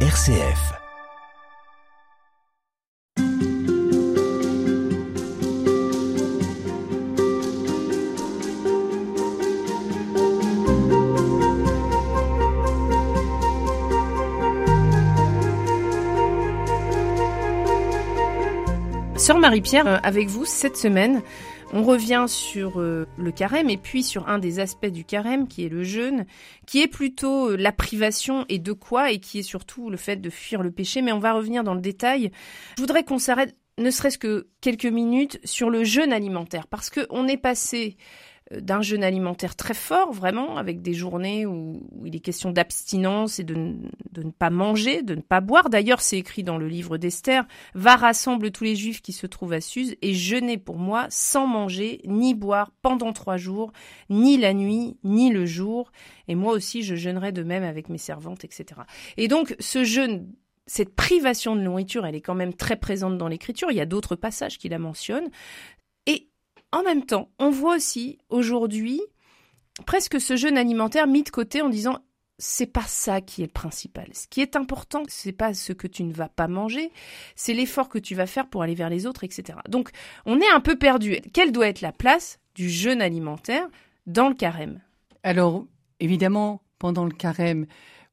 RCF. Sœur Marie-Pierre, euh, avec vous cette semaine, on revient sur euh, le carême et puis sur un des aspects du carême qui est le jeûne, qui est plutôt euh, la privation et de quoi et qui est surtout le fait de fuir le péché. Mais on va revenir dans le détail. Je voudrais qu'on s'arrête ne serait-ce que quelques minutes sur le jeûne alimentaire parce que on est passé d'un jeûne alimentaire très fort, vraiment, avec des journées où, il est question d'abstinence et de, ne pas manger, de ne pas boire. D'ailleurs, c'est écrit dans le livre d'Esther, va rassemble tous les juifs qui se trouvent à Suse et jeûner pour moi sans manger ni boire pendant trois jours, ni la nuit, ni le jour. Et moi aussi, je jeûnerai de même avec mes servantes, etc. Et donc, ce jeûne cette privation de nourriture, elle est quand même très présente dans l'écriture. Il y a d'autres passages qui la mentionnent. Et en même temps, on voit aussi aujourd'hui presque ce jeûne alimentaire mis de côté en disant c'est pas ça qui est le principal. Ce qui est important, c'est pas ce que tu ne vas pas manger, c'est l'effort que tu vas faire pour aller vers les autres, etc. Donc, on est un peu perdu. Quelle doit être la place du jeûne alimentaire dans le carême? Alors, évidemment, pendant le carême,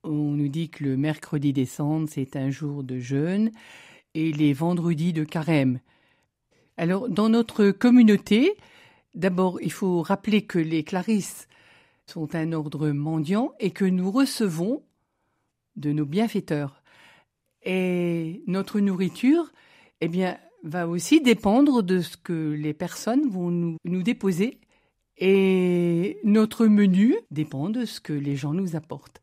on nous dit que le mercredi décembre, c'est un jour de jeûne, et les vendredis de carême. Alors, dans notre communauté, d'abord, il faut rappeler que les clarisses sont un ordre mendiant et que nous recevons de nos bienfaiteurs. Et notre nourriture, eh bien, va aussi dépendre de ce que les personnes vont nous, déposer. Et notre menu dépend de ce que les gens nous apportent.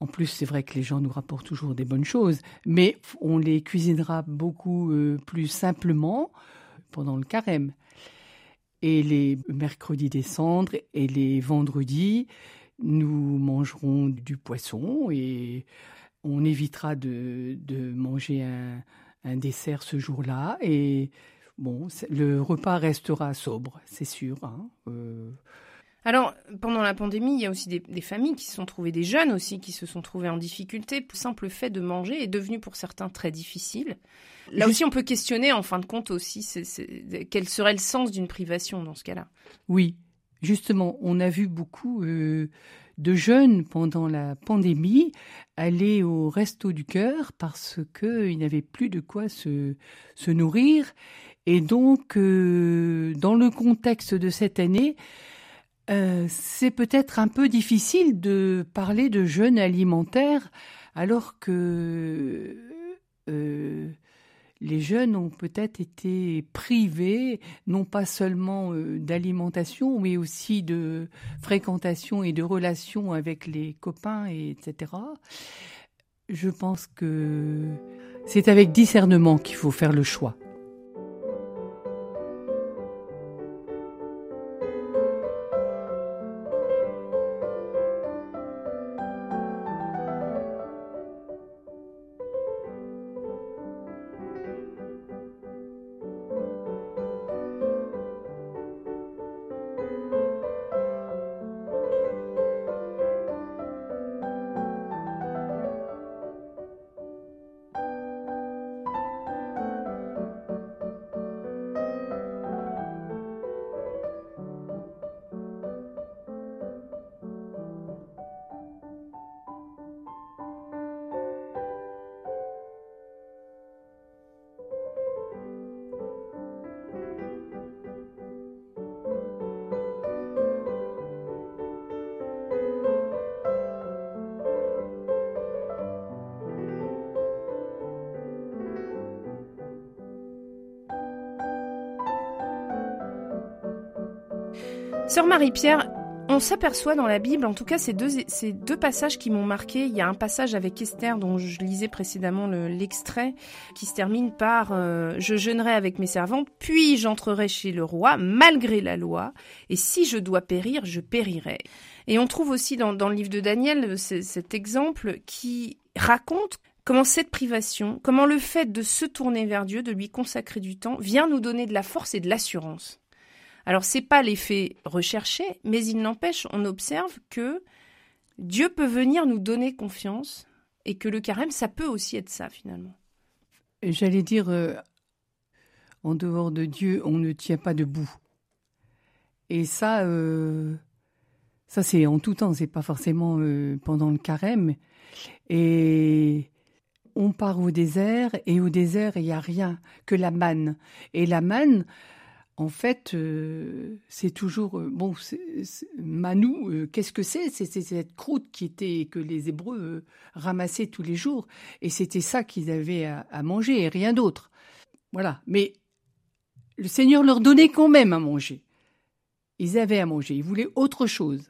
En plus, c'est vrai que les gens nous rapportent toujours des bonnes choses, mais on les cuisinera beaucoup euh, plus simplement pendant le carême. Et les mercredis des cendres et les vendredis, nous mangerons du poisson et on évitera de, de manger un, un, dessert ce jour-là. Et bon, le repas restera sobre, c'est sûr. Hein. Euh, alors, pendant la pandémie, il y a aussi des, familles qui se sont trouvées, des jeunes aussi, qui se sont trouvés en difficulté. Le simple fait de manger est devenu pour certains très difficile. Là aussi, on peut questionner, en fin de compte aussi, quel serait le sens d'une privation dans ce cas-là? Oui, justement, on a vu beaucoup euh, de jeunes pendant la pandémie aller au resto du cœur parce qu'ils n'avaient plus de quoi se, nourrir. Et donc, euh, dans le contexte de cette année, euh, c'est peut-être un peu difficile de parler de jeûne alimentaire alors que euh, les jeunes ont peut-être été privés non pas seulement euh, d'alimentation mais aussi de fréquentation et de relations avec les copains etc. Je pense que c'est avec discernement qu'il faut faire le choix. Sœur Marie-Pierre, on s'aperçoit dans la Bible, en tout cas ces deux, passages qui m'ont marqué. Il y a un passage avec Esther dont je lisais précédemment l'extrait qui se termine par euh, Je jeûnerai avec mes servantes, puis j'entrerai chez le roi malgré la loi, et si je dois périr, je périrai. Et on trouve aussi dans, dans le livre de Daniel cet exemple qui raconte comment cette privation, comment le fait de se tourner vers Dieu, de lui consacrer du temps, vient nous donner de la force et de l'assurance. Alors c'est pas l'effet recherché, mais il n'empêche, on observe que Dieu peut venir nous donner confiance et que le carême, ça peut aussi être ça finalement. J'allais dire, euh, en dehors de Dieu, on ne tient pas debout. Et ça, euh, ça c'est en tout temps, c'est pas forcément euh, pendant le carême. Et on part au désert, et au désert, il n'y a rien que la manne. Et la manne, en fait, euh, c'est toujours euh, bon. Manou, euh, qu'est-ce que c'est? C'est cette croûte qui était que les Hébreux ramassaient tous les jours, et c'était ça qu'ils avaient à, manger et rien d'autre. Voilà. Mais le Seigneur leur donnait quand même à manger. Ils avaient à manger. Ils voulaient autre chose.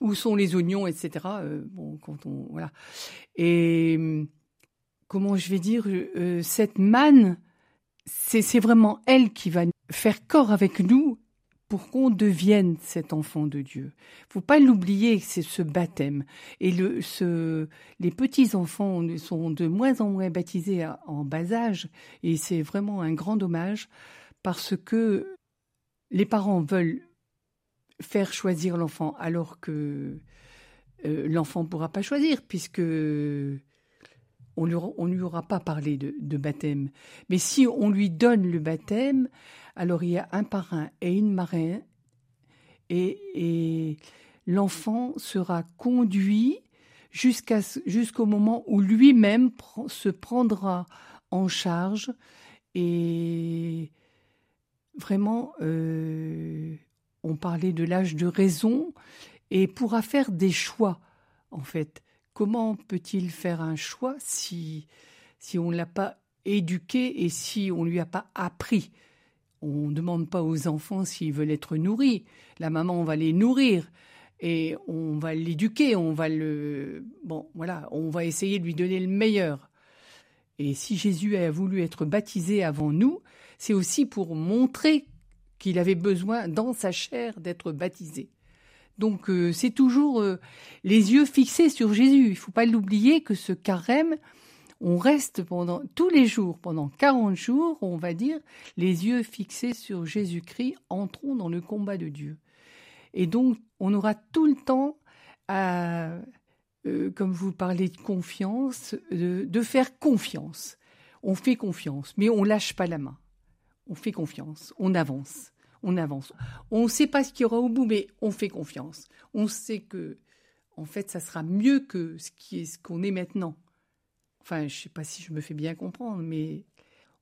Où sont les oignons, etc. bon, quand on voilà. Et comment je vais dire cette manne, c'est vraiment elle qui va faire corps avec nous pour qu'on devienne cet enfant de Dieu. Faut pas l'oublier, c'est ce baptême. Et les petits enfants sont de moins en moins baptisés en bas âge, et c'est vraiment un grand dommage parce que les parents veulent faire choisir l'enfant alors que euh, l'enfant ne pourra pas choisir puisque on ne lui aura pas parlé de, baptême. Mais si on lui donne le baptême, alors il y a un parrain et une marraine, et, l'enfant sera conduit jusqu'à, jusqu'au moment où lui-même se prendra en charge et vraiment, euh, on parlait de l'âge de raison et pourra faire des choix, en fait. Comment peut-il faire un choix si, on ne l'a pas éduqué et si on ne lui a pas appris? On ne demande pas aux enfants s'ils veulent être nourris. La maman, va les nourrir et on va l'éduquer, on va le bon, voilà, on va essayer de lui donner le meilleur. Et si Jésus a voulu être baptisé avant nous, c'est aussi pour montrer qu'il avait besoin dans sa chair d'être baptisé. Donc euh, c'est toujours euh, les yeux fixés sur Jésus. Il ne faut pas l'oublier que ce carême, on reste pendant tous les jours, pendant 40 jours, on va dire, les yeux fixés sur Jésus-Christ, entrons dans le combat de Dieu. Et donc, on aura tout le temps euh, comme vous parlez de confiance, de, faire confiance. On fait confiance, mais on lâche pas la main. On fait confiance, on avance, on avance. On ne sait pas ce qu'il y aura au bout, mais on fait confiance. On sait que, en fait, ça sera mieux que ce qu'on est maintenant. Enfin, je ne sais pas si je me fais bien comprendre, mais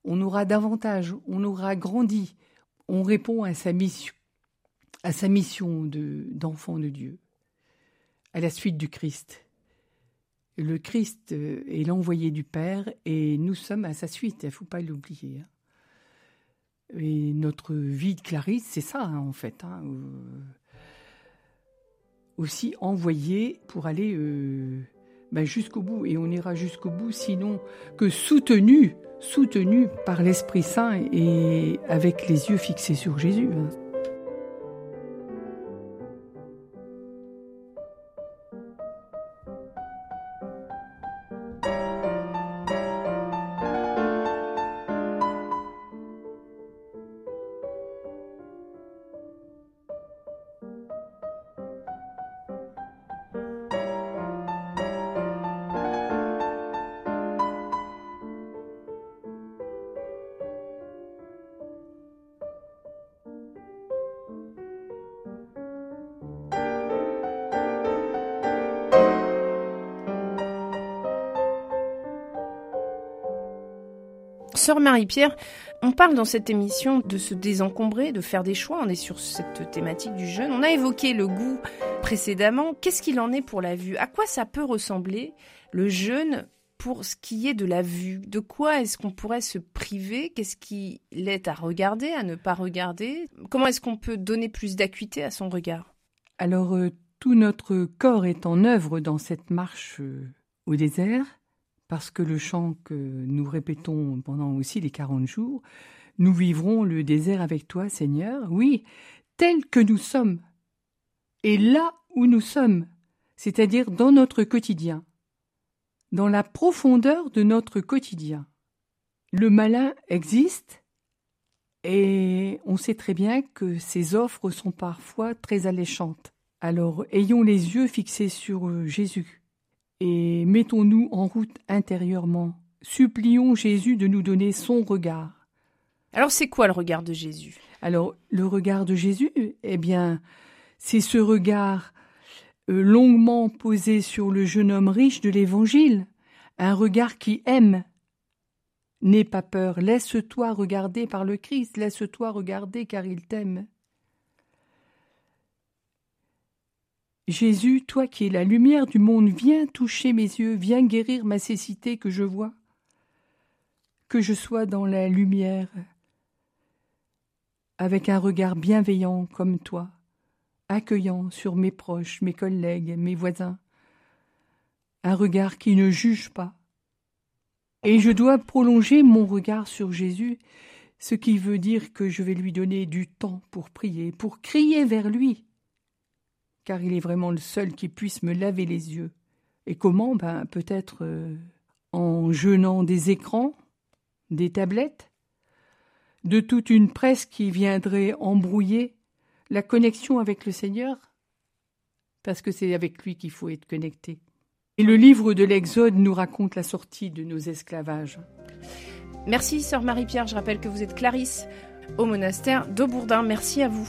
on aura davantage, on aura grandi, on répond à sa mission, à sa mission de, d'enfant de Dieu, à la suite du Christ. Le Christ euh, est l'envoyé du Père et nous sommes à sa suite, il ne faut pas l'oublier. Et notre vie de Clarisse, c'est ça hein, en fait. Hein, euh, aussi envoyé pour aller euh, ben, jusqu'au bout, et on ira jusqu'au bout, sinon que soutenu, soutenu par l'Esprit Saint et avec les yeux fixés sur Jésus. Hein. Sœur Marie-Pierre, on parle dans cette émission de se désencombrer, de faire des choix. On est sur cette thématique du jeûne. On a évoqué le goût précédemment. Qu'est-ce qu'il en est pour la vue? À quoi ça peut ressembler le jeûne pour ce qui est de la vue? De quoi est-ce qu'on pourrait se priver? Qu'est-ce qui l'est à regarder, à ne pas regarder? Comment est-ce qu'on peut donner plus d'acuité à son regard? Alors, euh, tout notre corps est en œuvre dans cette marche euh, au désert parce que le chant que nous répétons pendant aussi les quarante jours, nous vivrons le désert avec toi, Seigneur, oui, tel que nous sommes, et là où nous sommes, c'est-à-dire dans notre quotidien, dans la profondeur de notre quotidien. Le malin existe, et on sait très bien que ses offres sont parfois très alléchantes. Alors ayons les yeux fixés sur Jésus et mettons-nous en route intérieurement. Supplions Jésus de nous donner son regard. Alors c'est quoi le regard de Jésus? Alors le regard de Jésus, eh bien, c'est ce regard euh, longuement posé sur le jeune homme riche de l'Évangile, un regard qui aime. N'aie pas peur, laisse-toi regarder par le Christ, laisse-toi regarder car il t'aime. Jésus, toi qui es la lumière du monde, viens toucher mes yeux, viens guérir ma cécité que je vois. Que je sois dans la lumière, avec un regard bienveillant comme toi, accueillant sur mes proches, mes collègues, mes voisins, un regard qui ne juge pas. Et je dois prolonger mon regard sur Jésus, ce qui veut dire que je vais lui donner du temps pour prier, pour crier vers lui, car il est vraiment le seul qui puisse me laver les yeux. Et comment? Ben peut-être euh, en jeûnant des écrans, des tablettes, de toute une presse qui viendrait embrouiller la connexion avec le Seigneur, parce que c'est avec lui qu'il faut être connecté. Et le livre de l'Exode nous raconte la sortie de nos esclavages. Merci, sœur Marie-Pierre. Je rappelle que vous êtes Clarisse au monastère d'Aubourdin. Merci à vous.